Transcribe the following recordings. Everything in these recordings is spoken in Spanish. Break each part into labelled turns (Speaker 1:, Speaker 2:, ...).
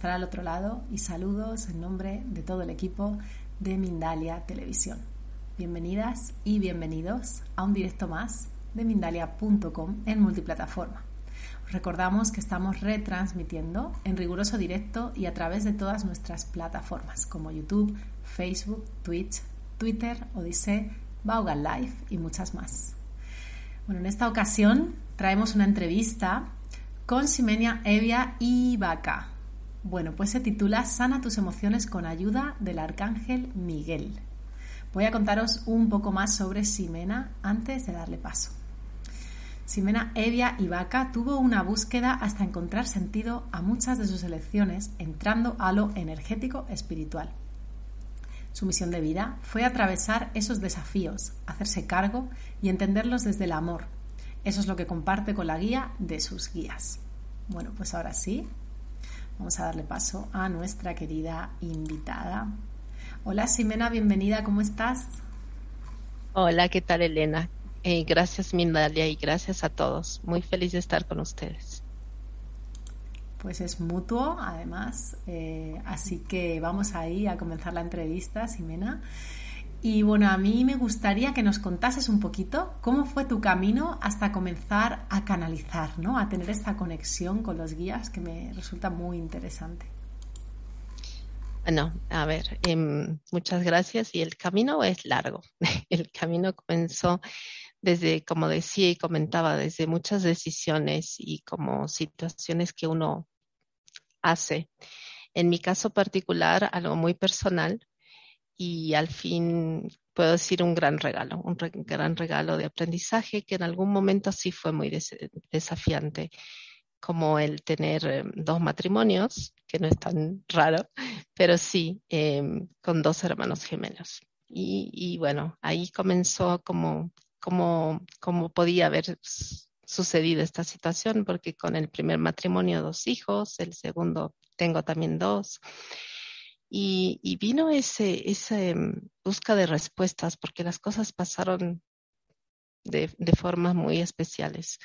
Speaker 1: estar al otro lado y saludos en nombre de todo el equipo de Mindalia Televisión. Bienvenidas y bienvenidos a un directo más de Mindalia.com en multiplataforma. Os recordamos que estamos retransmitiendo en riguroso directo y a través de todas nuestras plataformas como YouTube, Facebook, Twitch, Twitter, Odyssey, Vaughan Live y muchas más. Bueno, en esta ocasión traemos una entrevista con Simenia Evia y Vaca. Bueno, pues se titula Sana tus emociones con ayuda del arcángel Miguel. Voy a contaros un poco más sobre Simena antes de darle paso. Simena Evia Vaca tuvo una búsqueda hasta encontrar sentido a muchas de sus elecciones entrando a lo energético espiritual. Su misión de vida fue atravesar esos desafíos, hacerse cargo y entenderlos desde el amor. Eso es lo que comparte con la guía de sus guías. Bueno, pues ahora sí, Vamos a darle paso a nuestra querida invitada. Hola Simena, bienvenida, ¿cómo estás?
Speaker 2: Hola, ¿qué tal Elena? Eh, gracias Mindalia y gracias a todos. Muy feliz de estar con ustedes.
Speaker 1: Pues es mutuo, además. Eh, así que vamos ahí a comenzar la entrevista, Simena. Y bueno, a mí me gustaría que nos contases un poquito cómo fue tu camino hasta comenzar a canalizar, ¿no? A tener esta conexión con los guías que me resulta muy interesante.
Speaker 2: Bueno, a ver, em, muchas gracias. Y el camino es largo. El camino comenzó desde, como decía y comentaba, desde muchas decisiones y como situaciones que uno hace. En mi caso particular, algo muy personal, y al fin puedo decir un gran regalo, un gran regalo de aprendizaje que en algún momento sí fue muy desafiante, como el tener em, dos matrimonios, que no es tan raro, pero sí em, con dos hermanos gemelos. Y, bueno, ahí comenzó como, como, como podía haber sucedido esta situación, porque con el primer matrimonio dos hijos, el segundo tengo también dos. Y, vino ese, esa mm, busca de respuestas porque las cosas pasaron de, de formas muy especiales.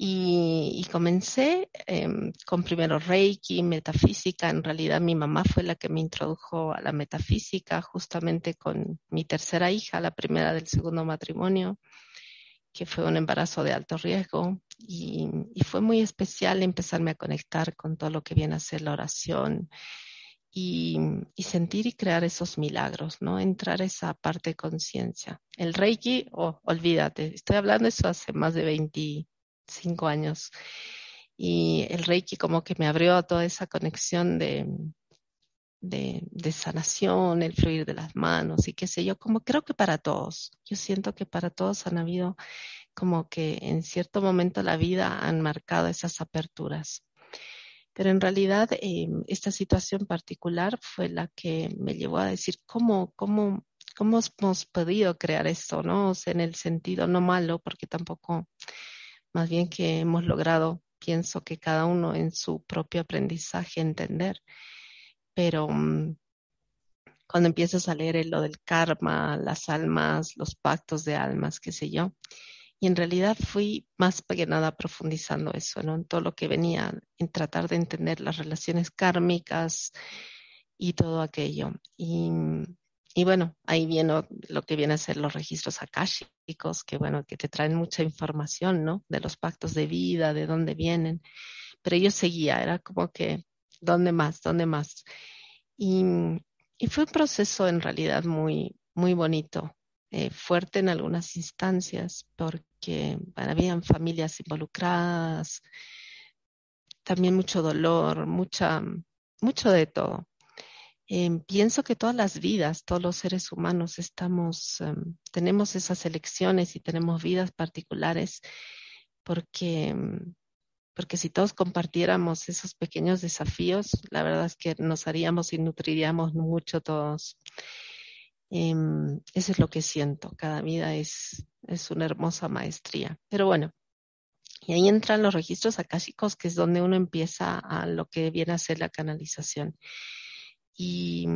Speaker 2: Y, comencé em, con primero Reiki, metafísica. En realidad mi mamá fue la que me introdujo a la metafísica justamente con mi tercera hija, la primera del segundo matrimonio, que fue un embarazo de alto riesgo. Y, y fue muy especial empezarme a conectar con todo lo que viene a ser la oración, y, sentir y crear esos milagros, ¿no? Entrar a esa parte de conciencia. El Reiki, oh, olvídate, estoy hablando de eso hace más de 25 años. Y el Reiki como que me abrió a toda esa conexión de, de, de, sanación, el fluir de las manos y qué sé yo, como creo que para todos. Yo siento que para todos han habido como que en cierto momento la vida han marcado esas aperturas. Pero en realidad eh, esta situación particular fue la que me llevó a decir cómo, cómo, cómo hemos podido crear esto, ¿no? O sea, en el sentido no malo, porque tampoco, más bien que hemos logrado, pienso que cada uno en su propio aprendizaje entender. Pero mm, cuando empiezas a leer lo del karma, las almas, los pactos de almas, qué sé yo, y en realidad fui más que nada profundizando eso, ¿no? En todo lo que venía, en tratar de entender las relaciones kármicas y todo aquello. Y, y bueno, ahí viene lo que viene a ser los registros akáshicos, que bueno, que te traen mucha información, ¿no? De los pactos de vida, de dónde vienen. Pero yo seguía, era como que, ¿dónde más? ¿Dónde más? Y, y fue un proceso en realidad muy, muy bonito, eh, fuerte en algunas instancias, porque habían familias involucradas, también mucho dolor, mucha, mucho de todo. Em, pienso que todas las vidas, todos los seres humanos estamos, em, tenemos esas elecciones y tenemos vidas particulares porque, em, porque si todos compartiéramos esos pequeños desafíos, la verdad es que nos haríamos y nutriríamos mucho todos. Eso es lo que siento. Cada vida es, es una hermosa maestría. Pero bueno, y ahí entran los registros akáshicos, que es donde uno empieza a lo que viene a ser la canalización. Y,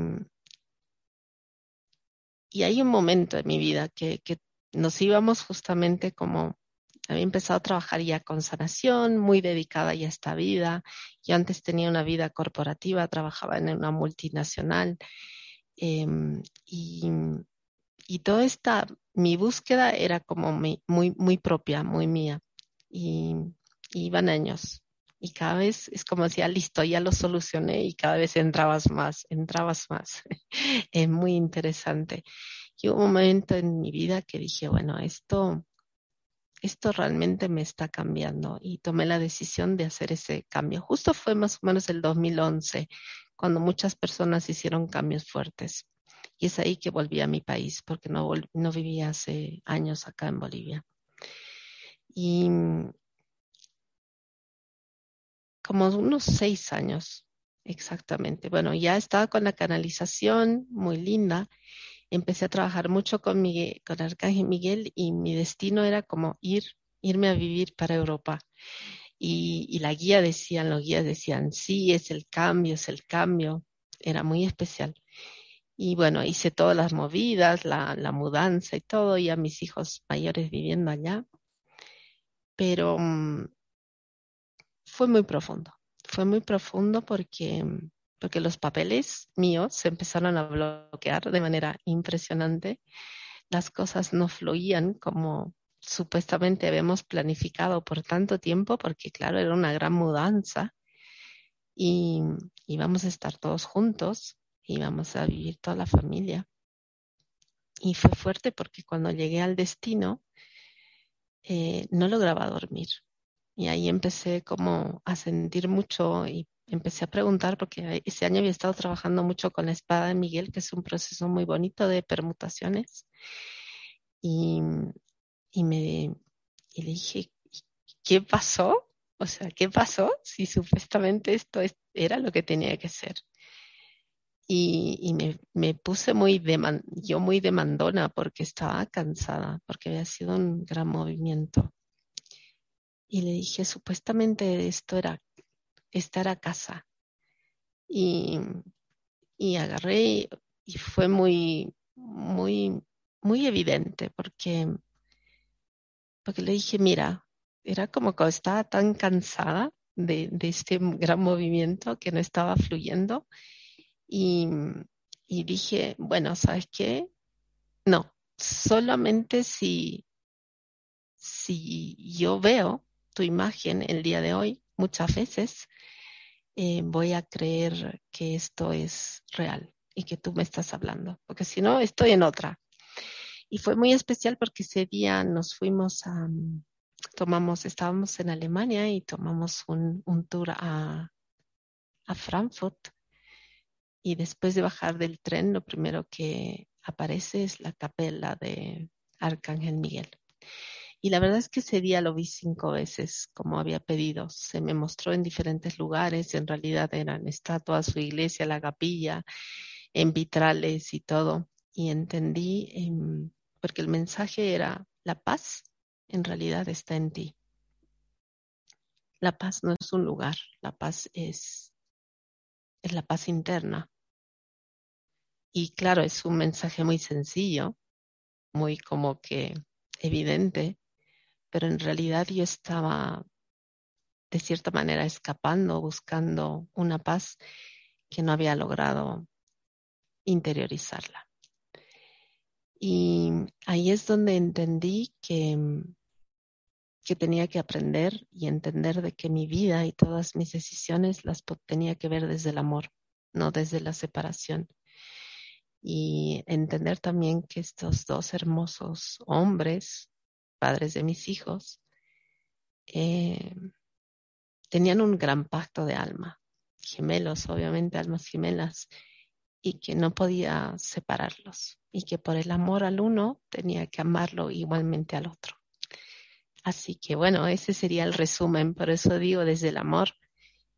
Speaker 2: y hay un momento en mi vida que, que nos íbamos justamente como, había empezado a trabajar ya con sanación, muy dedicada ya a esta vida. Yo antes tenía una vida corporativa, trabajaba en una multinacional. Em, y, y toda esta, mi búsqueda era como muy, muy propia, muy mía y, iban años. Y cada vez es como decía, listo, ya lo solucioné y cada vez entrabas más, entrabas más. es muy interesante. Y hubo un momento en mi vida que dije, bueno, esto, esto realmente me está cambiando y tomé la decisión de hacer ese cambio. Justo fue más o menos el 2011, cuando muchas personas hicieron cambios fuertes. Y es ahí que volví a mi país, porque no, no vivía hace años acá en Bolivia. Y como unos seis años, exactamente. Bueno, ya estaba con la canalización, muy linda. Empecé a trabajar mucho con, Miguel, con Arcángel Miguel y mi destino era como ir, irme a vivir para Europa. Y, y, la guía decían, los guías decían, sí, es el cambio, es el cambio. Era muy especial. Y bueno, hice todas las movidas, la, mudanza y todo, y a mis hijos mayores viviendo allá pero mm, fue muy profundo. Fue muy profundo porque, mm, porque los papeles míos se empezaron a bloquear de manera impresionante. Las cosas no fluían como supuestamente habíamos planificado por tanto tiempo, porque claro, era una gran mudanza y íbamos a estar todos juntos, íbamos a vivir toda la familia. Y fue fuerte porque cuando llegué al destino, eh, no lograba dormir. Y ahí empecé como a sentir mucho y empecé a preguntar, porque ese año había estado trabajando mucho con la espada de Miguel, que es un proceso muy bonito de permutaciones. Y, y me y le dije, ¿qué pasó? O sea, ¿qué pasó si supuestamente esto era lo que tenía que ser? y, me, me, puse muy yo muy demandona porque estaba cansada, porque había sido un gran movimiento. Y le dije, supuestamente esto era estar a casa. Y, y agarré y, fue muy, muy, muy evidente porque, porque le dije, mira, era como que estaba tan cansada de, este gran movimiento que no estaba fluyendo y, dije, bueno, ¿sabes qué? No, solamente si, si yo veo tu imagen el día de hoy, muchas veces, eh, voy a creer que esto es real y que tú me estás hablando, porque si no, estoy en otra. Y fue muy especial porque ese día nos fuimos a, tomamos, estábamos en Alemania y tomamos un, tour a, a Frankfurt y después de bajar del tren, lo primero que aparece es la capela de Arcángel Miguel. Y la verdad es que ese día lo vi cinco veces, como había pedido. Se me mostró en diferentes lugares, en realidad eran estatuas, su iglesia, la capilla, en vitrales y todo. Y entendí, em, porque el mensaje era, la paz en realidad está en ti. La paz no es un lugar, la paz es, es la paz interna. Y claro, es un mensaje muy sencillo, muy como que evidente, pero en realidad yo estaba de cierta manera escapando, buscando una paz que no había logrado interiorizarla. Y ahí es donde entendí que, que tenía que aprender y entender de que mi vida y todas mis decisiones las tenía que ver desde el amor, no desde la separación. Y entender también que estos dos hermosos hombres padres de mis hijos, eh, tenían un gran pacto de alma, gemelos, obviamente, almas gemelas, y que no podía separarlos, y que por el amor al uno tenía que amarlo igualmente al otro. Así que bueno, ese sería el resumen, por eso digo desde el amor,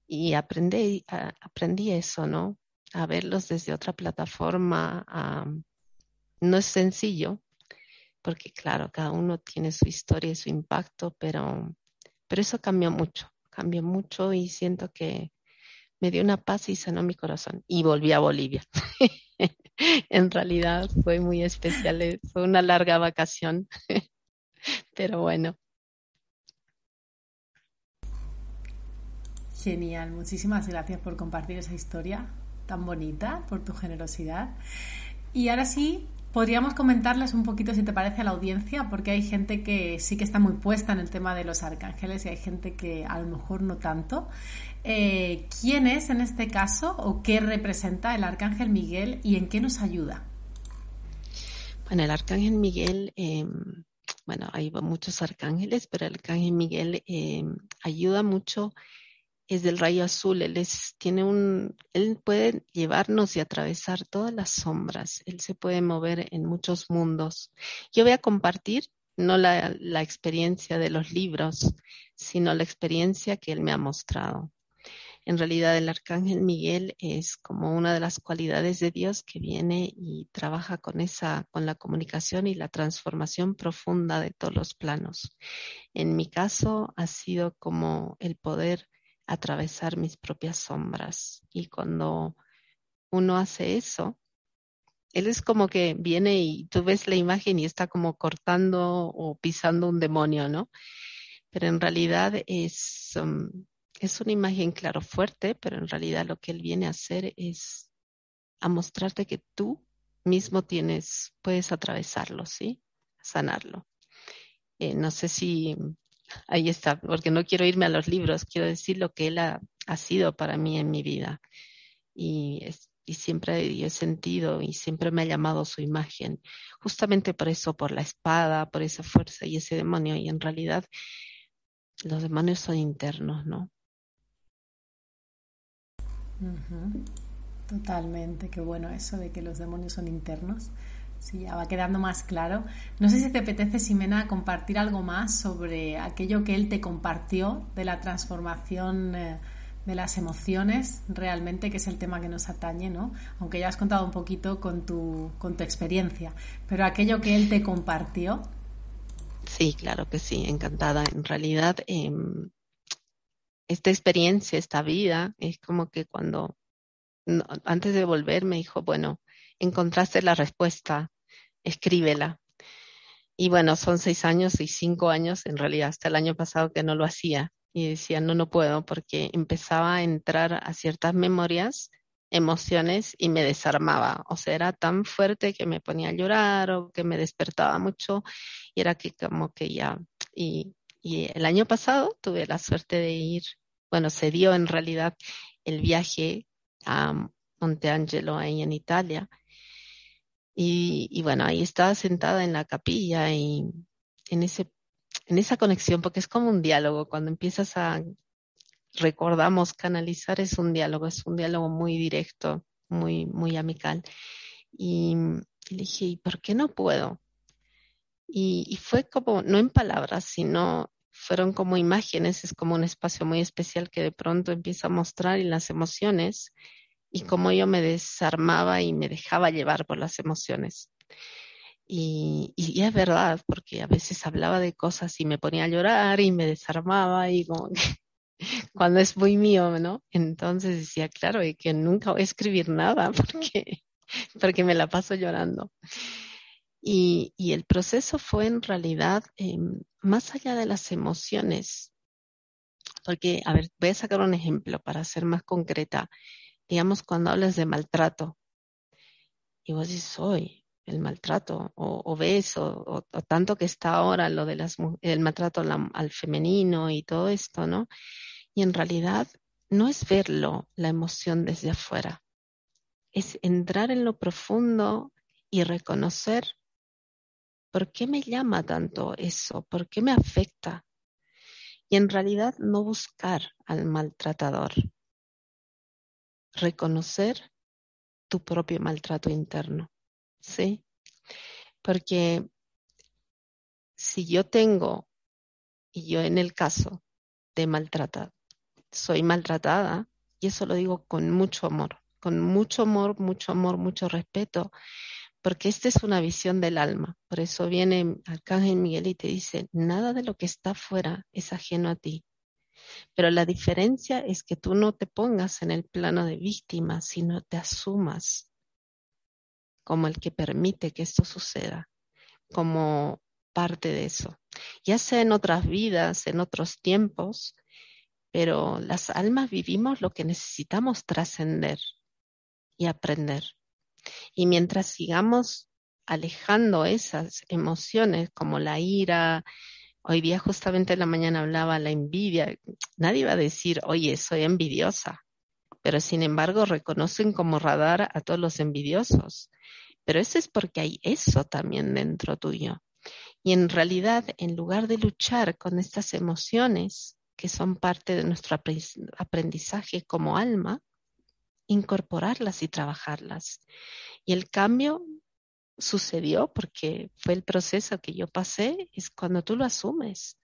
Speaker 2: y aprendí, aprendí eso, ¿no? A verlos desde otra plataforma. no es sencillo, porque claro, cada uno tiene su historia y su impacto, pero, pero eso cambió mucho, cambió mucho y siento que me dio una paz y sanó mi corazón. Y volví a Bolivia. en realidad fue muy especial, eh, fue una larga vacación, pero bueno.
Speaker 1: Genial, muchísimas gracias por compartir esa historia tan bonita, por tu generosidad. Y ahora sí, podríamos comentarles un poquito, si te parece, a la audiencia, porque hay gente que sí que está muy puesta en el tema de los arcángeles y hay gente que a lo mejor no tanto. Eh, ¿Quién es en este caso o qué representa el arcángel Miguel y en qué nos ayuda?
Speaker 2: Bueno, el arcángel Miguel, em, bueno, hay muchos arcángeles, pero el arcángel Miguel em, ayuda mucho es del rayo azul, él es, tiene un, él puede llevarnos y atravesar todas las sombras, él se puede mover en muchos mundos. Yo voy a compartir no la, la experiencia de los libros, sino la experiencia que él me ha mostrado. En realidad el arcángel Miguel es como una de las cualidades de Dios que viene y trabaja con esa, con la comunicación y la transformación profunda de todos los planos. En mi caso ha sido como el poder atravesar mis propias sombras. Y cuando uno hace eso, él es como que viene y tú ves la imagen y está como cortando o pisando un demonio, ¿no? Pero en realidad es, um, es una imagen, claro, fuerte, pero en realidad lo que él viene a hacer es a mostrarte que tú mismo tienes, puedes atravesarlo, ¿sí? Sanarlo. Eh, no sé si ahí está, porque no quiero irme a los libros, quiero decir lo que él ha, sido para mí en mi vida. Y, y siempre he sentido y siempre me ha llamado su imagen, justamente por eso, por la espada, por esa fuerza y ese demonio. Y en realidad los demonios son internos, ¿no?
Speaker 1: Totalmente, qué bueno eso de que los demonios son internos. Sí, ya va quedando más claro. No sé si te apetece, Simena, compartir algo más sobre aquello que él te compartió de la transformación eh, de las emociones, realmente, que es el tema que nos atañe, ¿no? Aunque ya has contado un poquito con tu, con tu experiencia, pero aquello que él te compartió.
Speaker 2: Sí, claro que sí, encantada. En realidad, em, esta experiencia, esta vida, es como que cuando, antes de volver, me dijo, bueno, encontraste la respuesta escríbela. Y bueno, son seis años y cinco años, en realidad hasta el año pasado que no lo hacía. Y decía, no, no puedo, porque empezaba a entrar a ciertas memorias, emociones y me desarmaba. O sea, era tan fuerte que me ponía a llorar o que me despertaba mucho y era que como que ya... y el año pasado tuve la suerte de ir, bueno, se dio en realidad el viaje a Monte Angelo ahí en Italia y, bueno, ahí estaba sentada en la capilla y en, ese, en esa conexión, porque es como un diálogo, cuando empiezas a, recordamos, canalizar es un diálogo, es un diálogo muy directo, muy, muy amical. Y, le dije, ¿y por qué no puedo? Y, y, fue como, no en palabras, sino fueron como imágenes, es como un espacio muy especial que de pronto empieza a mostrar y las emociones y cómo yo me desarmaba y me dejaba llevar por las emociones. Y, y, es verdad, porque a veces hablaba de cosas y me ponía a llorar y me desarmaba y cuando es muy mío, ¿no? Entonces decía, claro, y que nunca voy a escribir nada porque, porque me la paso llorando. Y, el proceso fue en realidad em, más allá de las emociones, porque, a ver, voy a sacar un ejemplo para ser más concreta digamos, cuando hablas de maltrato, y vos dices, hoy, el maltrato, o, ves, o, tanto que está ahora lo del el maltrato al, femenino y todo esto, ¿no? Y en realidad no es verlo, la emoción desde afuera, es entrar en lo profundo y reconocer ¿Por qué me llama tanto eso? ¿Por qué me afecta? Y en realidad no buscar al maltratador. Reconocer tu propio maltrato interno. ¿Sí? Porque si yo tengo, y yo en el caso de maltratar, soy maltratada, y eso lo digo con mucho amor, con mucho amor, mucho amor, mucho respeto, porque esta es una visión del alma. Por eso viene Arcángel Miguel y te dice, nada de lo que está afuera es ajeno a ti. Pero la diferencia es que tú no te pongas en el plano de víctima, sino te asumas como el que permite que esto suceda, como parte de eso. Ya sea en otras vidas, en otros tiempos, pero las almas vivimos lo que necesitamos trascender y aprender. Y mientras sigamos alejando esas emociones como la ira, hoy día justamente en la mañana hablaba la envidia, nadie va a decir, oye, soy envidiosa, pero sin embargo reconocen como radar a todos los envidiosos. Pero eso es porque hay eso también dentro tuyo. Y en realidad, en lugar de luchar con estas emociones que son parte de nuestro aprendizaje como alma, incorporarlas y trabajarlas. Y el cambio sucedió porque fue el proceso que yo pasé, es cuando tú lo asumes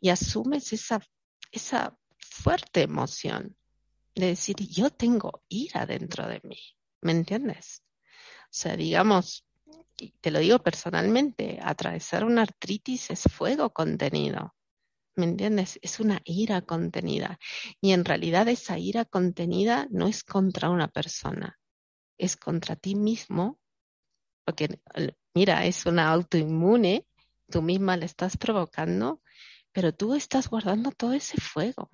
Speaker 2: y asumes esa, esa fuerte emoción de decir, yo tengo ira dentro de mí, ¿me entiendes? O sea, digamos, te lo digo personalmente, atravesar una artritis es fuego contenido. ¿Me entiendes? Es una ira contenida. Y en realidad esa ira contenida no es contra una persona, es contra ti mismo, porque mira, es una autoinmune, tú misma le estás provocando, pero tú estás guardando todo ese fuego.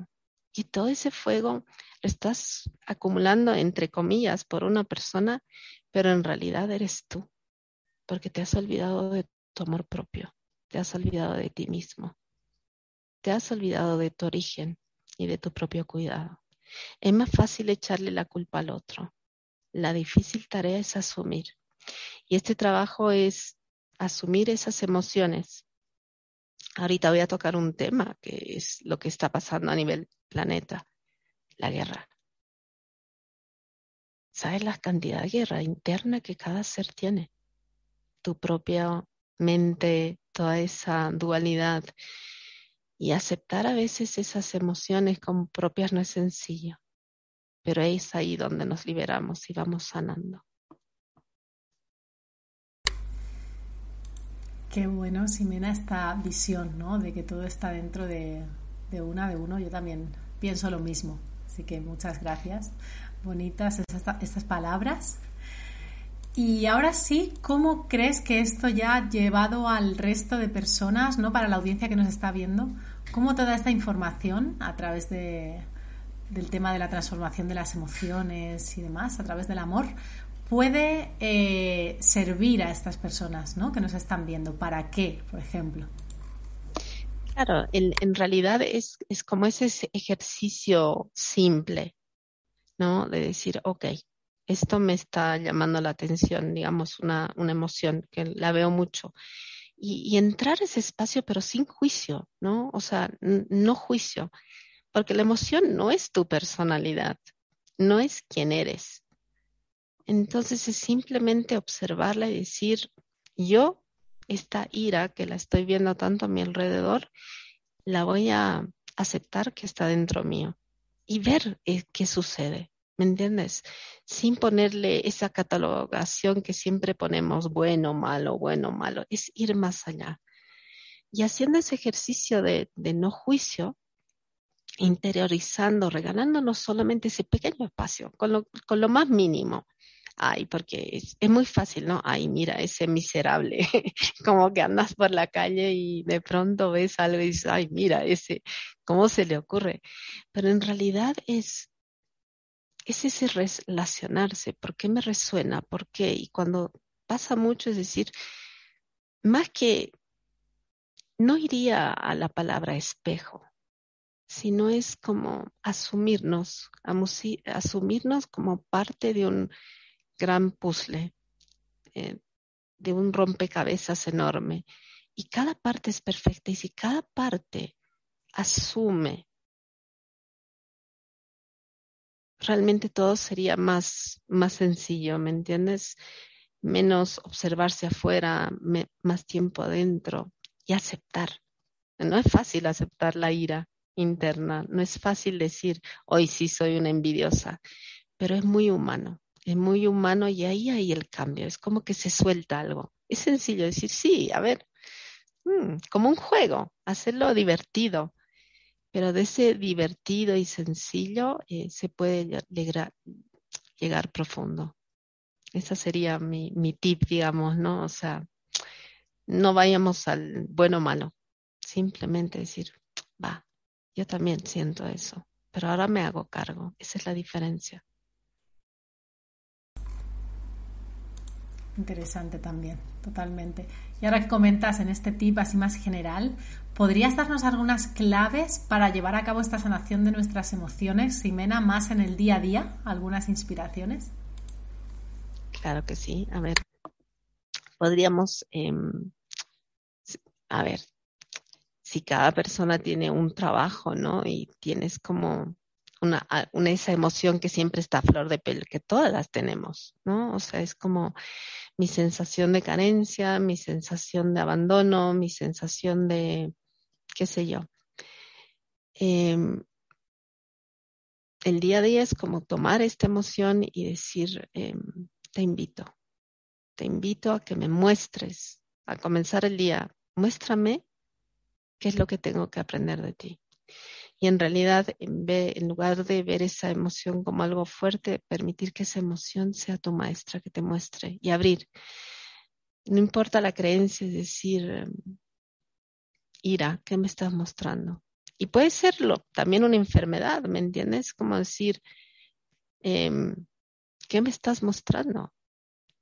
Speaker 2: Y todo ese fuego lo estás acumulando, entre comillas, por una persona, pero en realidad eres tú, porque te has olvidado de tu amor propio, te has olvidado de ti mismo te has olvidado de tu origen y de tu propio cuidado. Es más fácil echarle la culpa al otro. La difícil tarea es asumir. Y este trabajo es asumir esas emociones. Ahorita voy a tocar un tema que es lo que está pasando a nivel planeta, la guerra. ¿Sabes la cantidad de guerra interna que cada ser tiene? Tu propia mente, toda esa dualidad y aceptar a veces esas emociones como propias no es sencillo, pero es ahí donde nos liberamos y vamos sanando.
Speaker 1: Qué bueno, Simena, esta visión, ¿no? De que todo está dentro de, una, de uno. Yo también pienso lo mismo. Así que muchas gracias. Bonitas estas palabras. Y ahora sí, ¿cómo crees que esto ya ha llevado al resto de personas, ¿no? para la audiencia que nos está viendo? ¿Cómo toda esta información a través de, del tema de la transformación de las emociones y demás, a través del amor, puede eh, servir a estas personas ¿no? que nos están viendo? ¿Para qué, por ejemplo?
Speaker 2: Claro, en, realidad es, es como ese ejercicio simple, ¿no? De decir, ok, esto me está llamando la atención, digamos, una, una emoción que la veo mucho. Y, entrar a ese espacio, pero sin juicio, ¿no? O sea, no juicio, porque la emoción no es tu personalidad, no es quien eres. Entonces es simplemente observarla y decir, yo, esta ira que la estoy viendo tanto a mi alrededor, la voy a aceptar que está dentro mío y ver eh, qué sucede. ¿Me entiendes? Sin ponerle esa catalogación que siempre ponemos bueno, malo, bueno, malo. Es ir más allá. Y haciendo ese ejercicio de, no juicio, interiorizando, regalándonos solamente ese pequeño espacio, con lo, más mínimo. Ay, porque es, es, muy fácil, ¿no? Ay, mira, ese miserable, como que andas por la calle y de pronto ves algo y dices, ay, mira, ese, ¿cómo se le ocurre? Pero en realidad es es ese relacionarse, ¿por qué me resuena? ¿Por qué? Y cuando pasa mucho, es decir, más que no iría a la palabra espejo, sino es como asumirnos, asumirnos como parte de un gran puzzle. Eh, de un rompecabezas enorme y cada parte es perfecta y si cada parte asume, realmente todo sería más, más sencillo, ¿me entiendes? Menos observarse afuera, más tiempo adentro y aceptar. No es fácil aceptar la ira interna, no es fácil decir, hoy sí soy una envidiosa, pero es muy humano, es muy humano y ahí hay el cambio, es como que se suelta algo. Es sencillo decir, sí, a ver, mm, como un juego, hacerlo divertido, pero de ese divertido y sencillo eh, se puede llegar, llegar profundo. Esa sería mi, mi tip, digamos, ¿no? O sea, no vayamos al bueno o malo, simplemente decir, va, yo también siento eso, pero ahora me hago cargo, esa es la diferencia.
Speaker 1: Interesante también, totalmente. Y ahora que comentas en este tip así más general, ¿podrías darnos algunas claves para llevar a cabo esta sanación de nuestras emociones, Ximena, más en el día a día? ¿Algunas inspiraciones?
Speaker 2: Claro que sí. A ver, podríamos, em, a ver, si cada persona tiene un trabajo, ¿no? Y tienes como una, una, esa emoción que siempre está a flor de piel, que todas las tenemos, ¿no? O sea, es como mi sensación de carencia, mi sensación de abandono, mi sensación de, qué sé yo. Em, el día a día es como tomar esta emoción y decir, em, te invito, te invito a que me muestres, a comenzar el día, muéstrame qué es lo que tengo que aprender de ti. Y en realidad, en, en, lugar de ver esa emoción como algo fuerte, permitir que esa emoción sea tu maestra, que te muestre y abrir. No importa la creencia, es decir, ira, ¿qué me estás mostrando? Y puede serlo también una enfermedad, ¿me entiendes? Como decir, em, ¿qué me estás mostrando?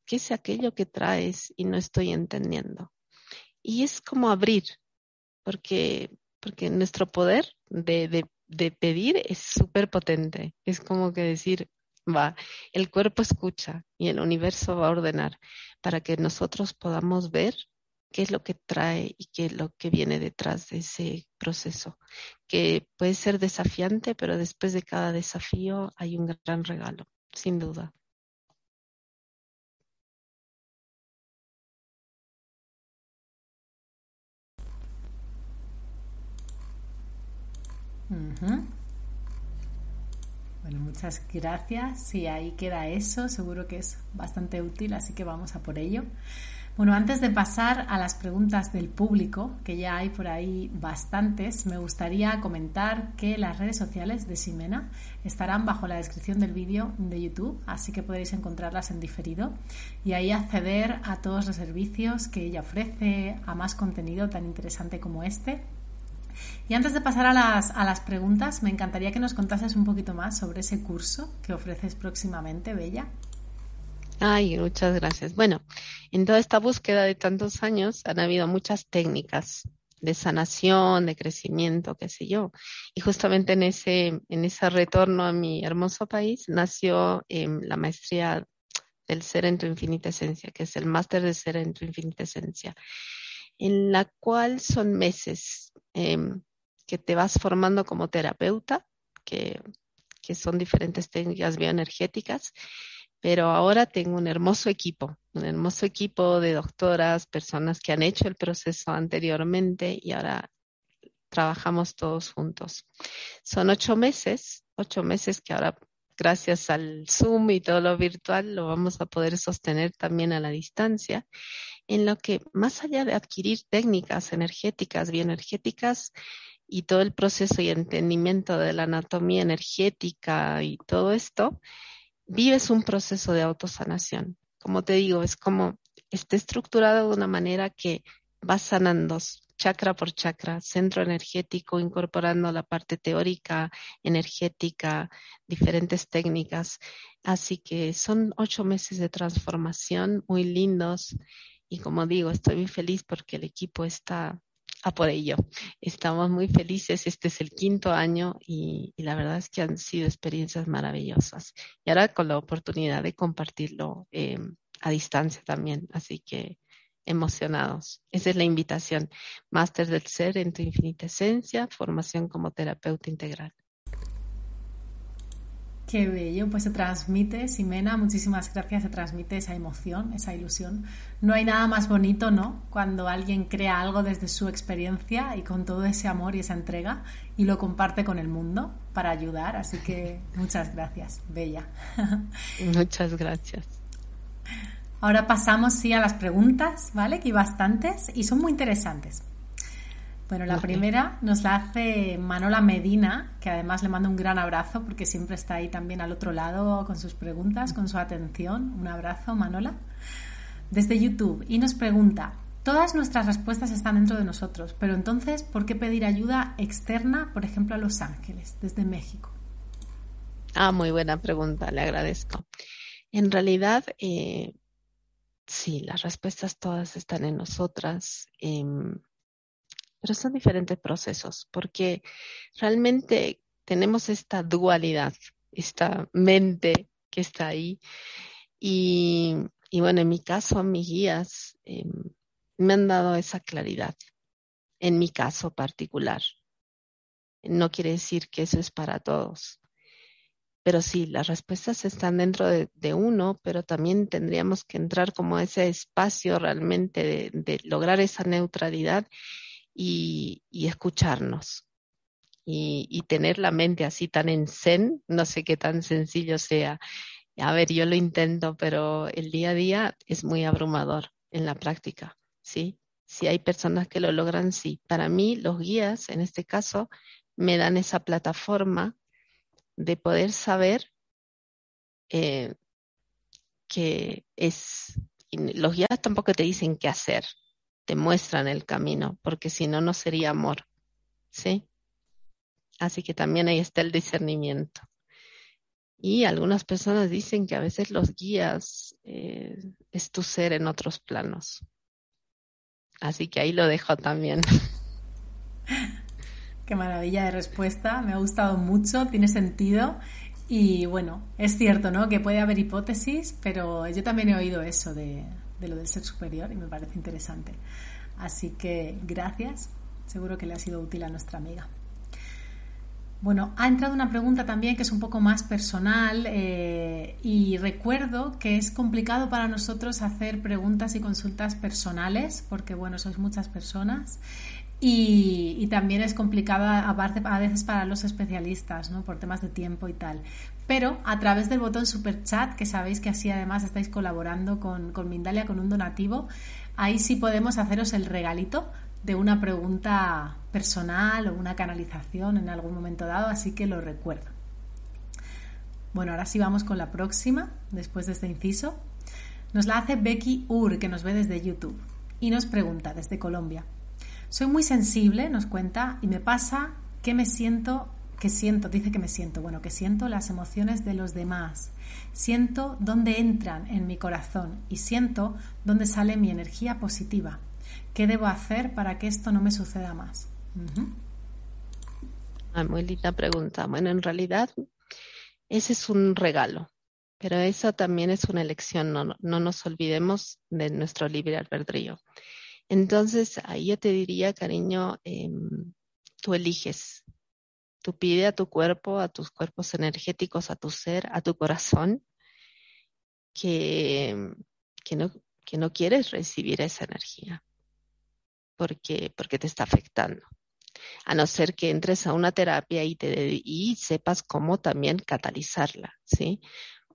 Speaker 2: ¿Qué es aquello que traes y no estoy entendiendo? Y es como abrir, porque porque nuestro poder de, pedir es súper potente. Es como que decir, va, el cuerpo escucha y el universo va a ordenar para que nosotros podamos ver qué es lo que trae y qué es lo que viene detrás de ese proceso, que puede ser desafiante, pero después de cada desafío hay un gran regalo, sin duda.
Speaker 1: Bueno, muchas gracias. Sí, ahí queda eso. Seguro que es bastante útil, así que vamos a por ello. Bueno, antes de pasar a las preguntas del público, que ya hay por ahí bastantes, me gustaría comentar que las redes sociales de Ximena estarán bajo la descripción del vídeo de YouTube, así que podréis encontrarlas en diferido y ahí acceder a todos los servicios que ella ofrece, a más contenido tan interesante como este y antes de pasar a las, a las preguntas, me encantaría que nos contases un poquito más sobre ese curso que ofreces próximamente, Bella.
Speaker 2: Ay, muchas gracias. Bueno, en toda esta búsqueda de tantos años han habido muchas técnicas de sanación, de crecimiento, qué sé yo. Y justamente en ese, en ese retorno a mi hermoso país nació em, la maestría del ser en tu infinita esencia, que es el máster de ser en tu infinita esencia, en la cual son meses Em, que te vas formando como terapeuta, que, que son diferentes técnicas bioenergéticas, pero ahora tengo un hermoso equipo, un hermoso equipo de doctoras, personas que han hecho el proceso anteriormente y ahora trabajamos todos juntos. Son ocho meses, ocho meses que ahora gracias al Zoom y todo lo virtual lo vamos a poder sostener también a la distancia en lo que más allá de adquirir técnicas energéticas, bioenergéticas y todo el proceso y entendimiento de la anatomía energética y todo esto, vives un proceso de autosanación. Como te digo, es como está estructurado de una manera que vas sanando chakra por chakra, centro energético, incorporando la parte teórica, energética, diferentes técnicas. Así que son ocho meses de transformación muy lindos y como digo, estoy muy feliz porque el equipo está a por ello. Estamos muy felices, este es el quinto año y, la verdad es que han sido experiencias maravillosas. Y ahora con la oportunidad de compartirlo eh, a distancia también. Así que emocionados. Esa es la invitación. Máster del Ser en tu infinita esencia, formación como terapeuta integral.
Speaker 1: Qué bello, pues se transmite, Simena, muchísimas gracias, se transmite esa emoción, esa ilusión. No hay nada más bonito, ¿no? Cuando alguien crea algo desde su experiencia y con todo ese amor y esa entrega y lo comparte con el mundo para ayudar, así que muchas gracias, Bella.
Speaker 2: Muchas gracias.
Speaker 1: Ahora pasamos sí a las preguntas, ¿vale? Que hay bastantes y son muy interesantes. Bueno, la primera nos la hace Manola Medina, que además le mando un gran abrazo porque siempre está ahí también al otro lado con sus preguntas, con su atención. Un abrazo, Manola. Desde YouTube. Y nos pregunta, todas nuestras respuestas están dentro de nosotros, pero entonces, ¿por qué pedir ayuda externa, por ejemplo, a Los Ángeles, desde México?
Speaker 2: Ah, muy buena pregunta, le agradezco. En realidad, eh, sí, las respuestas todas están en nosotras. Em, pero son diferentes procesos, porque realmente tenemos esta dualidad, esta mente que está ahí. Y, bueno, en mi caso, mis guías em, me han dado esa claridad, en mi caso particular. No quiere decir que eso es para todos. Pero sí, las respuestas están dentro de, uno, pero también tendríamos que entrar como ese espacio realmente de lograr esa neutralidad y, escucharnos. Y, tener la mente así tan en zen, no sé qué tan sencillo sea. A ver, yo lo intento, pero el día a día es muy abrumador en la práctica, ¿sí? Si hay personas que lo logran, sí. Para mí, los guías, en este caso, me dan esa plataforma de poder saber eh, que es, los guías tampoco te dicen qué hacer, te muestran el camino, porque si no, no sería amor. ¿Sí? Así que también ahí está el discernimiento. Y algunas personas dicen que a veces los guías eh, es tu ser en otros planos. Así que ahí lo dejo también.
Speaker 1: Qué maravilla de respuesta, me ha gustado mucho, tiene sentido. Y bueno, es cierto, ¿no? Que puede haber hipótesis, pero yo también he oído eso de, de lo del ser superior y me parece interesante. Así que gracias, seguro que le ha sido útil a nuestra amiga. Bueno, ha entrado una pregunta también que es un poco más personal eh, y recuerdo que es complicado para nosotros hacer preguntas y consultas personales porque, bueno, sois muchas personas y, también es complicada a veces para los especialistas, ¿no? Por temas de tiempo y tal. Pero a través del botón super chat, que sabéis que así además estáis colaborando con, con Mindalia con un donativo, ahí sí podemos haceros el regalito de una pregunta personal o una canalización en algún momento dado, así que lo recuerdo. Bueno, ahora sí vamos con la próxima, después de este inciso. Nos la hace Becky Ur, que nos ve desde YouTube, y nos pregunta desde Colombia. Soy muy sensible, nos cuenta, y me pasa que me siento, que siento, dice que me siento, bueno, que siento las emociones de los demás. Siento dónde entran en mi corazón y siento dónde sale mi energía positiva. ¿Qué debo hacer para que esto no me suceda más?
Speaker 2: Ah, muy linda pregunta. Bueno, en realidad ese es un regalo, pero eso también es una elección. No, no nos olvidemos de nuestro libre albedrío. Entonces, ahí yo te diría, cariño, em, tú eliges. Tú pide a tu cuerpo, a tus cuerpos energéticos, a tu ser, a tu corazón, que, que, no, que no quieres recibir esa energía porque, porque te está afectando. A no ser que entres a una terapia y, te, y sepas cómo también catalizarla, ¿sí?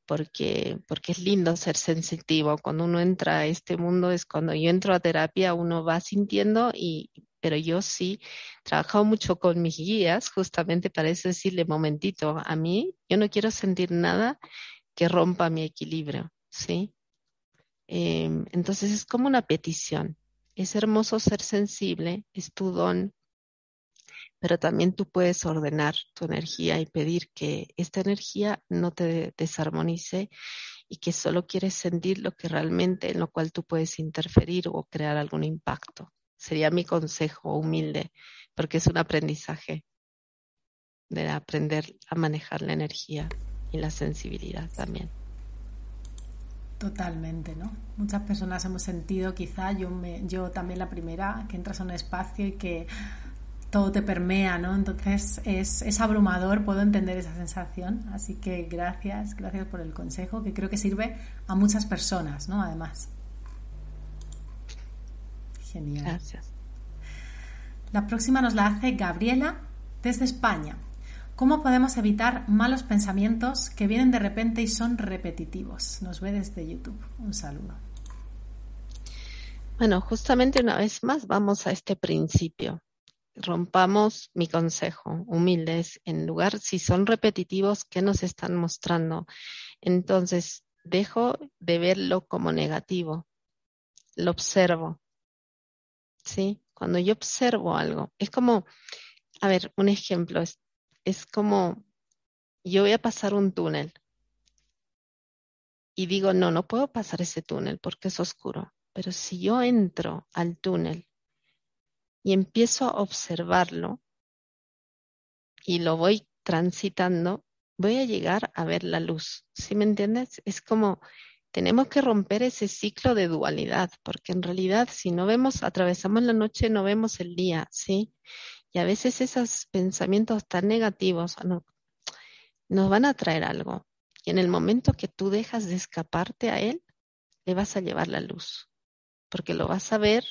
Speaker 2: Porque, porque es lindo ser sensitivo. Cuando uno entra a este mundo es cuando yo entro a terapia, uno va sintiendo y, pero yo sí he trabajado mucho con mis guías justamente para eso decirle, momentito, a mí yo no quiero sentir nada que rompa mi equilibrio, ¿sí? Em, entonces es como una petición. Es hermoso ser sensible, es tu don, pero también tú puedes ordenar tu energía y pedir que esta energía no te desarmonice y que solo quieres sentir lo que realmente en lo cual tú puedes interferir o crear algún impacto. Sería mi consejo humilde, porque es un aprendizaje de aprender a manejar la energía y la sensibilidad también.
Speaker 1: Totalmente, ¿no? Muchas personas hemos sentido, quizá yo, yo también la primera, que entras a un espacio y que todo te permea, ¿no? Entonces es, es, abrumador, puedo entender esa sensación. Así que gracias, gracias por el consejo, que creo que sirve a muchas personas, ¿no? Además. Genial.
Speaker 2: Gracias.
Speaker 1: La próxima nos la hace Gabriela desde España. ¿Cómo podemos evitar malos pensamientos que vienen de repente y son repetitivos? Nos ve desde YouTube. Un saludo.
Speaker 2: Bueno, justamente una vez más vamos a este principio. Rompamos mi consejo, humildes, en lugar, si son repetitivos, ¿qué nos están mostrando? Entonces, dejo de verlo como negativo, lo observo. ¿Sí? Cuando yo observo algo, es como, a ver, un ejemplo, es, es como, yo voy a pasar un túnel y digo, no, no puedo pasar ese túnel porque es oscuro. Pero si yo entro al túnel y empiezo a observarlo y lo voy transitando, voy a llegar a ver la luz. ¿Sí me entiendes? Es como tenemos que romper ese ciclo de dualidad, porque en realidad si no vemos, atravesamos la noche, no vemos el día, ¿sí? Y a veces esos pensamientos tan negativos no, nos van a traer algo. Y en el momento que tú dejas de escaparte a él, le vas a llevar la luz, porque lo vas a ver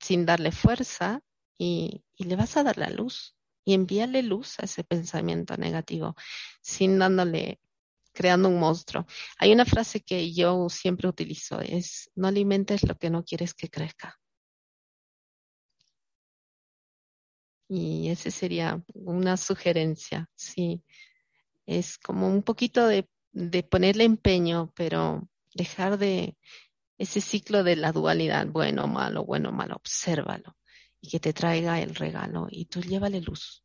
Speaker 2: sin darle fuerza y, le vas a dar la luz y envíale luz a ese pensamiento negativo, sin dándole, creando un monstruo. Hay una frase que yo siempre utilizo, es no alimentes lo que no quieres que crezca. Y esa sería una sugerencia, sí. Es como un poquito de, de ponerle empeño, pero dejar de ese ciclo de la dualidad, bueno, malo, bueno, malo, obsérvalo y que te traiga el regalo y tú llévale luz.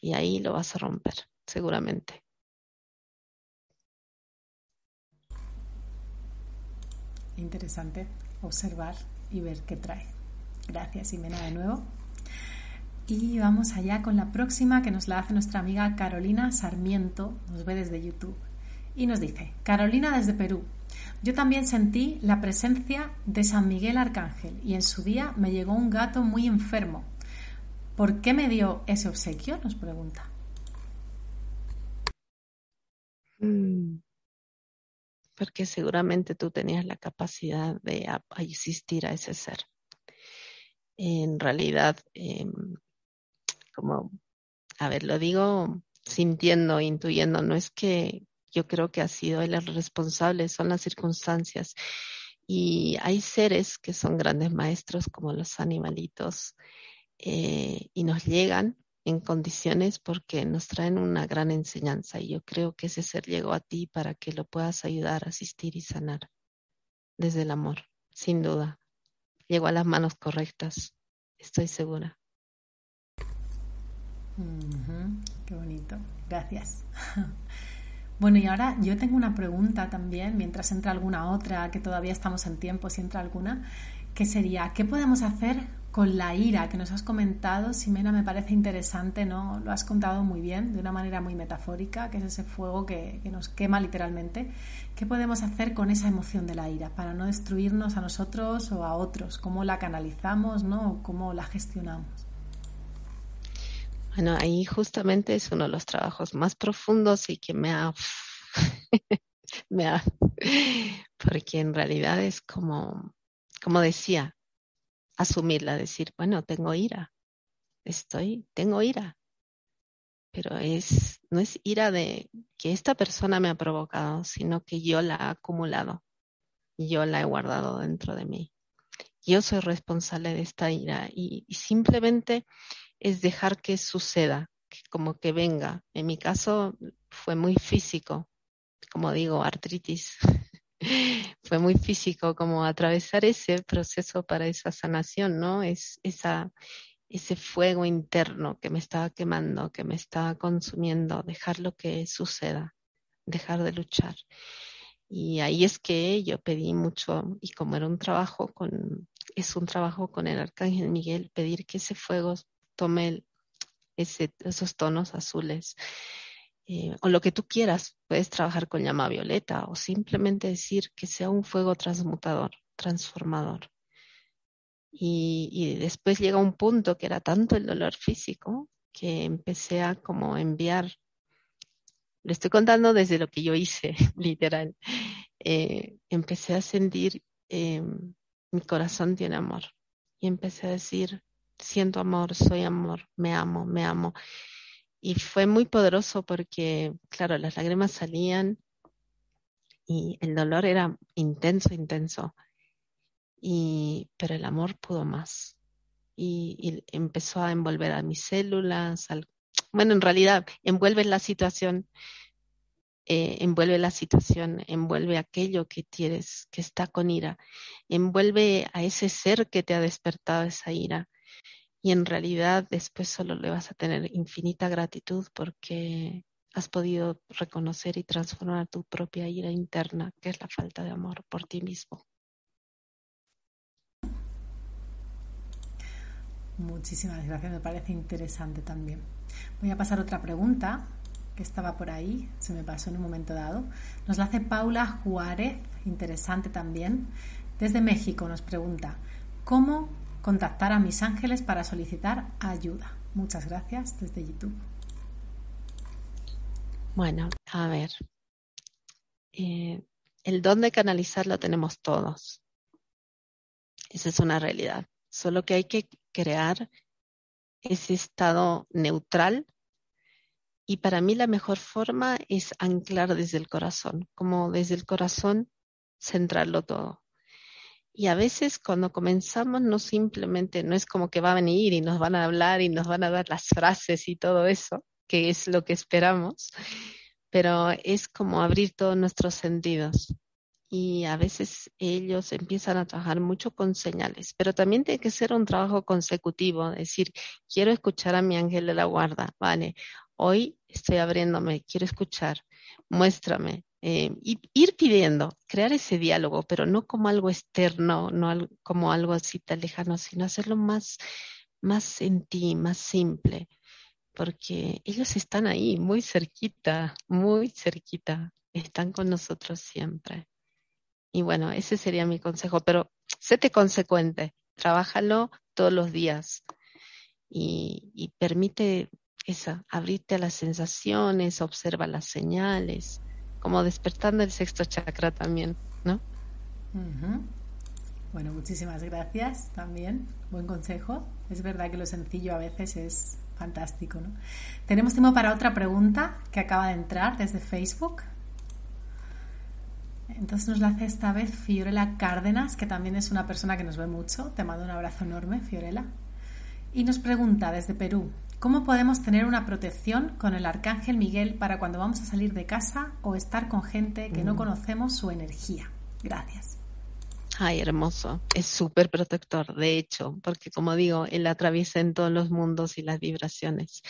Speaker 2: Y ahí lo vas a romper, seguramente.
Speaker 1: Interesante observar y ver qué trae. Gracias, Jimena, de nuevo. Y vamos allá con la próxima que nos la hace nuestra amiga Carolina Sarmiento, nos ve desde YouTube. Y nos dice, Carolina desde Perú, yo también sentí la presencia de San Miguel Arcángel y en su día me llegó un gato muy enfermo. ¿Por qué me dio ese obsequio? Nos pregunta.
Speaker 2: Mm. Porque seguramente tú tenías la capacidad de asistir a ese ser. En realidad, eh, como, a ver, lo digo sintiendo, intuyendo, no es que yo creo que ha sido él el responsable, son las circunstancias. Y hay seres que son grandes maestros como los animalitos eh, y nos llegan en condiciones porque nos traen una gran enseñanza y yo creo que ese ser llegó a ti para que lo puedas ayudar, asistir y sanar desde el amor, sin duda. Llegó a las manos correctas, estoy segura.
Speaker 1: Qué bonito. Gracias. Bueno, y ahora yo tengo una pregunta también, mientras entra alguna otra, que todavía estamos en tiempo, si entra alguna, que sería, ¿qué podemos hacer con la ira que nos has comentado? Simena, me parece interesante, ¿no? Lo has contado muy bien, de una manera muy metafórica, que es ese fuego que, que nos quema literalmente. ¿Qué podemos hacer con esa emoción de la ira para no destruirnos a nosotros o a otros? ¿Cómo la canalizamos, ¿no? ¿Cómo la gestionamos?
Speaker 2: Bueno, ahí justamente es uno de los trabajos más profundos y que me ha, me ha, porque en realidad es como, como decía, asumirla, decir, bueno, tengo ira, estoy, tengo ira, pero es, no es ira de que esta persona me ha provocado, sino que yo la he acumulado, yo la he guardado dentro de mí. Yo soy responsable de esta ira y, y simplemente es dejar que suceda, que como que venga. En mi caso fue muy físico, como digo, artritis. fue muy físico como atravesar ese proceso para esa sanación, ¿no? Es esa, ese fuego interno que me estaba quemando, que me estaba consumiendo, dejarlo que suceda, dejar de luchar. Y ahí es que yo pedí mucho, y como era un trabajo con, es un trabajo con el Arcángel Miguel, pedir que ese fuego tome esos tonos azules eh, o lo que tú quieras. Puedes trabajar con llama violeta o simplemente decir que sea un fuego transmutador, transformador. Y, después llega un punto que era tanto el dolor físico que empecé a como enviar, le estoy contando desde lo que yo hice, literal, eh, empecé a sentir, eh, mi corazón tiene amor. Y empecé a decir, siento amor, soy amor, me amo, me amo. Y fue muy poderoso porque, claro, las lágrimas salían y el dolor era intenso, intenso. Y, pero el amor pudo más. Y, empezó a envolver a mis células. bueno, en realidad envuelve la situación, eh, envuelve la situación, envuelve aquello que tienes, que está con ira, envuelve a ese ser que te ha despertado esa ira y en realidad después solo le vas a tener infinita gratitud porque has podido reconocer y transformar tu propia ira interna, que es la falta de amor por ti mismo.
Speaker 1: Muchísimas gracias, me parece interesante también. Voy a pasar otra pregunta que estaba por ahí, se me pasó en un momento dado. Nos la hace Paula Juárez, interesante también. Desde México nos pregunta, ¿cómo contactar a mis ángeles para solicitar ayuda. Muchas gracias desde YouTube.
Speaker 2: Bueno, a ver. Eh, el don de canalizar lo tenemos todos. Esa es una realidad. Solo que hay que crear ese estado neutral y para mí la mejor forma es anclar desde el corazón, como desde el corazón centrarlo todo. Y a veces cuando comenzamos no simplemente, no es como que va a venir y nos van a hablar y nos van a dar las frases y todo eso, que es lo que esperamos, pero es como abrir todos nuestros sentidos. Y a veces ellos empiezan a trabajar mucho con señales, pero también tiene que ser un trabajo consecutivo, decir, quiero escuchar a mi ángel de la guarda, vale, hoy estoy abriéndome, quiero escuchar, muéstrame, eh, ir pidiendo, crear ese diálogo, pero no como algo externo, no como algo así tan lejano, sino hacerlo más, más en ti, más simple, porque ellos están ahí, muy cerquita, muy cerquita, están con nosotros siempre. Y bueno, ese sería mi consejo, pero séte consecuente, trabájalo todos los días y, y permite esa, abrirte a las sensaciones, observa las señales como despertando el sexto chakra también, ¿no?
Speaker 1: Bueno, muchísimas gracias también. Buen consejo. Es verdad que lo sencillo a veces es fantástico, ¿no? Tenemos tiempo para otra pregunta que acaba de entrar desde Facebook. Entonces nos la hace esta vez Fiorella Cárdenas, que también es una persona que nos ve mucho. Te mando un abrazo enorme, Fiorella. Y nos pregunta desde Perú, ¿Cómo podemos tener una protección con el Arcángel Miguel para cuando vamos a salir de casa o estar con gente que no mm. conocemos su energía? Gracias.
Speaker 2: Ay, hermoso. Es súper protector, de hecho, porque como digo, él atraviesa en todos los mundos y las vibraciones.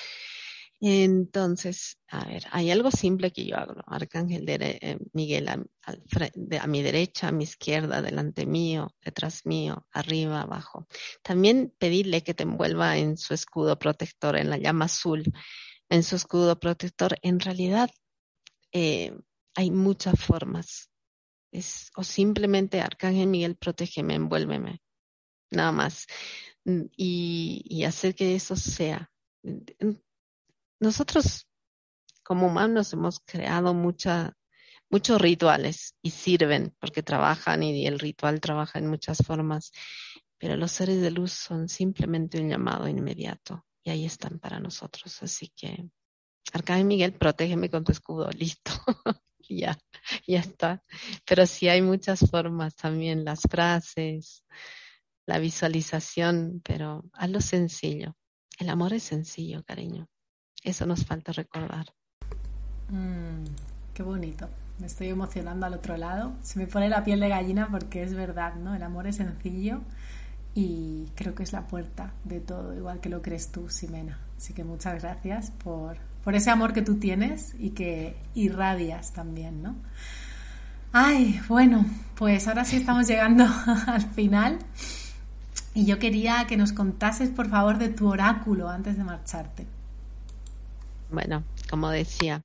Speaker 2: Entonces, a ver, hay algo simple que yo hago. Arcángel eh, Miguel a, a, mi derecha, a mi izquierda, delante mío, detrás mío, arriba, abajo. También pedirle que te envuelva en su escudo protector, en la llama azul, en su escudo protector. En realidad, eh, hay muchas formas. Es, o simplemente, Arcángel Miguel, protégeme, envuélveme. Nada más. Y, y hacer que eso sea nosotros como humanos hemos creado mucha, muchos rituales y sirven porque trabajan y el ritual trabaja en muchas formas, pero los seres de luz son simplemente un llamado inmediato y ahí están para nosotros. Así que, Arcángel Miguel, protégeme con tu escudo, listo. ya, ya está. Pero sí hay muchas formas también, las frases, la visualización, pero hazlo sencillo. El amor es sencillo, cariño. Eso nos falta recordar.
Speaker 1: Mm, qué bonito. Me estoy emocionando al otro lado. Se me pone la piel de gallina porque es verdad, ¿no? El amor es sencillo y creo que es la puerta de todo, igual que lo crees tú, Simena. Así que muchas gracias por, por ese amor que tú tienes y que irradias también, ¿no? Ay, bueno, pues ahora sí estamos llegando al final. Y yo quería que nos contases, por favor, de tu oráculo antes de marcharte.
Speaker 2: Bueno, como decía,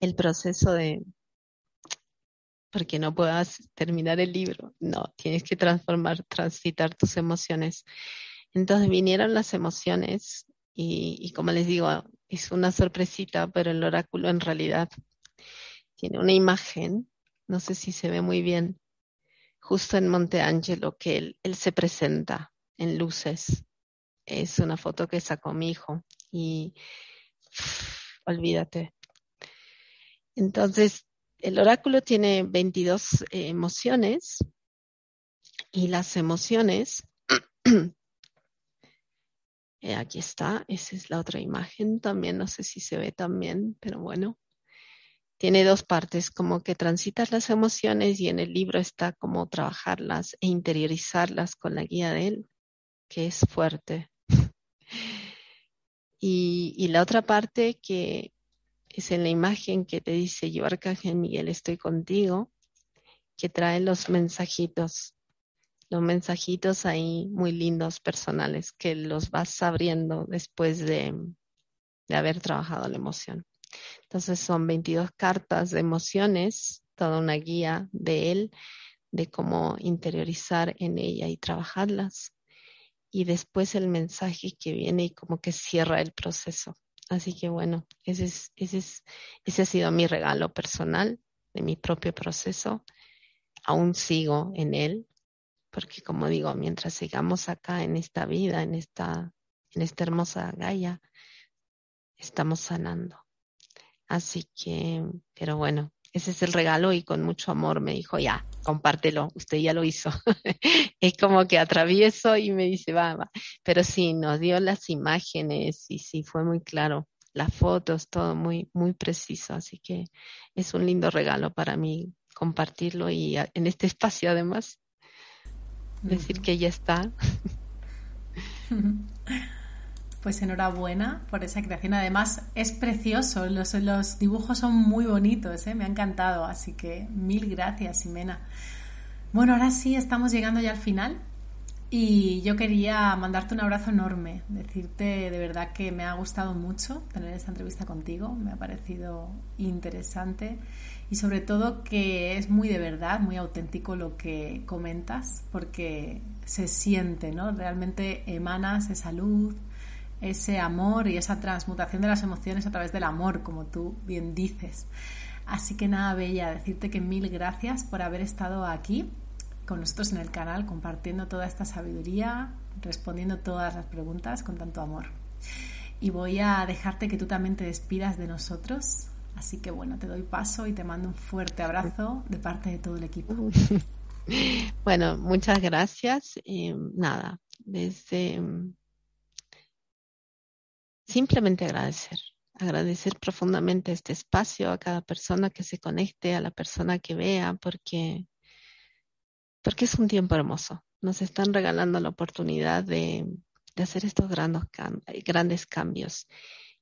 Speaker 2: el proceso de, porque no puedas terminar el libro, no, tienes que transformar, transitar tus emociones. Entonces vinieron las emociones y, como les digo, es una sorpresita, pero el oráculo en realidad tiene una imagen, no sé si se ve muy bien, justo en Monte Angelo, que él, él se presenta en luces. Es una foto que sacó mi hijo y olvídate. Entonces, el oráculo tiene 22 eh, emociones y las emociones, eh, aquí está, esa es la otra imagen también, no sé si se ve también, pero bueno, tiene dos partes, como que transitas las emociones y en el libro está como trabajarlas e interiorizarlas con la guía de él, que es fuerte. Y, la otra parte que es en la imagen que te dice yo, Arcángel Miguel, estoy contigo, que trae los mensajitos, los mensajitos ahí muy lindos, personales, que los vas abriendo después de, de haber trabajado la emoción. Entonces son 22 cartas de emociones, toda una guía de él, de cómo interiorizar en ella y trabajarlas. Y después el mensaje que viene y como que cierra el proceso. Así que bueno, ese, es, ese, es, ese ha sido mi regalo personal de mi propio proceso. Aún sigo en él, porque como digo, mientras sigamos acá en esta vida, en esta, en esta hermosa Gaia, estamos sanando. Así que, pero bueno, ese es el regalo y con mucho amor me dijo, ya, compártelo, usted ya lo hizo. es como que atravieso y me dice, va, va. Pero sí, nos dio las imágenes y sí, fue muy claro. Las fotos, todo muy, muy preciso. Así que es un lindo regalo para mí compartirlo y en este espacio además decir que ya está.
Speaker 1: Pues enhorabuena por esa creación. Además, es precioso. Los, dibujos son muy bonitos, ¿eh? me ha encantado. Así que mil gracias, Ximena. Bueno, ahora sí, estamos llegando ya al final. Y yo quería mandarte un abrazo enorme, decirte de verdad que me ha gustado mucho tener esta entrevista contigo, me ha parecido interesante y sobre todo que es muy de verdad, muy auténtico lo que comentas, porque se siente, ¿no? Realmente emanas esa luz, ese amor y esa transmutación de las emociones a través del amor, como tú bien dices. Así que nada, Bella, decirte que mil gracias por haber estado aquí con nosotros en el canal, compartiendo toda esta sabiduría, respondiendo todas las preguntas con tanto amor. Y voy a dejarte que tú también te despidas de nosotros. Así que bueno, te doy paso y te mando un fuerte abrazo de parte de todo el equipo.
Speaker 2: Bueno, muchas gracias. Eh, nada, desde simplemente agradecer, agradecer profundamente este espacio a cada persona que se conecte, a la persona que vea, porque, porque es un tiempo hermoso. Nos están regalando la oportunidad de, de hacer estos grandes, grandes cambios.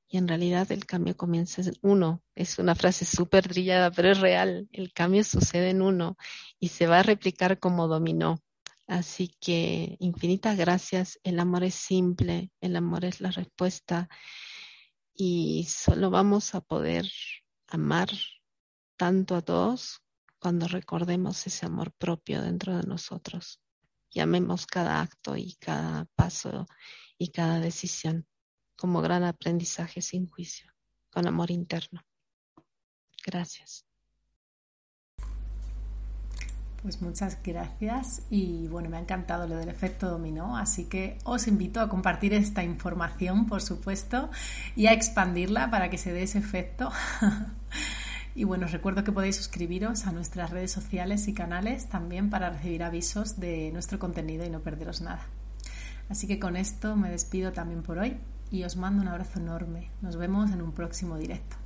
Speaker 2: Y en realidad el cambio comienza en uno. Es una frase súper trillada, pero es real. El cambio sucede en uno y se va a replicar como dominó. Así que infinitas gracias. El amor es simple, el amor es la respuesta y solo vamos a poder amar tanto a todos cuando recordemos ese amor propio dentro de nosotros y amemos cada acto y cada paso y cada decisión como gran aprendizaje sin juicio, con amor interno. Gracias.
Speaker 1: Pues muchas gracias y bueno, me ha encantado lo del efecto dominó, así que os invito a compartir esta información, por supuesto, y a expandirla para que se dé ese efecto. y bueno, os recuerdo que podéis suscribiros a nuestras redes sociales y canales también para recibir avisos de nuestro contenido y no perderos nada. Así que con esto me despido también por hoy y os mando un abrazo enorme. Nos vemos en un próximo directo.